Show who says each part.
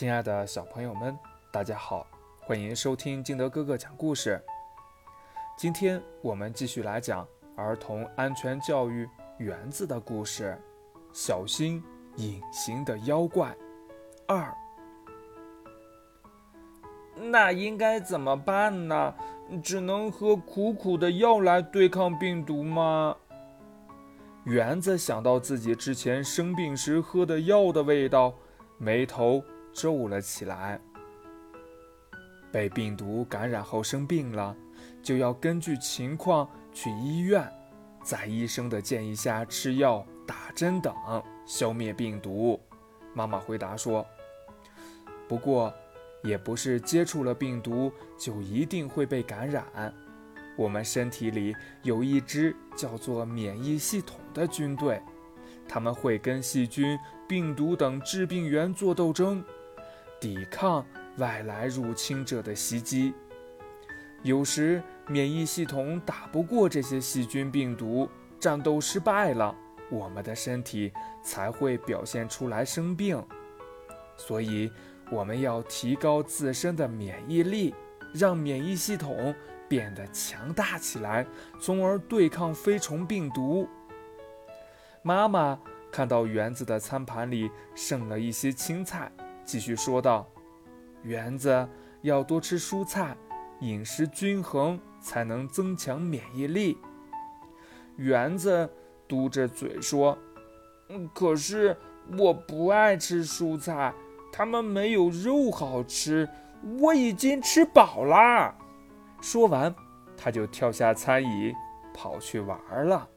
Speaker 1: 亲爱的小朋友们，大家好，欢迎收听金德哥哥讲故事。今天我们继续来讲儿童安全教育园子的故事，小心隐形的妖怪二。
Speaker 2: 那应该怎么办呢？只能喝苦苦的药来对抗病毒吗？
Speaker 1: 园子想到自己之前生病时喝的药的味道，眉头皱了起来。被病毒感染后生病了，就要根据情况去医院，在医生的建议下吃药、打针等消灭病毒。妈妈回答说：“不过。”也不是接触了病毒就一定会被感染。我们身体里有一支叫做免疫系统的军队，他们会跟细菌、病毒等致病源做斗争，抵抗外来入侵者的袭击。有时免疫系统打不过这些细菌、病毒，战斗失败了，我们的身体才会表现出来生病。所以。我们要提高自身的免疫力，让免疫系统变得强大起来，从而对抗飞虫病毒。妈妈看到园子的餐盘里剩了一些青菜，继续说道：“园子要多吃蔬菜，饮食均衡才能增强免疫力。”
Speaker 2: 园子嘟着嘴说：“嗯，可是我不爱吃蔬菜。”他们没有肉好吃，我已经吃饱啦。
Speaker 1: 说完，他就跳下餐椅，跑去玩了。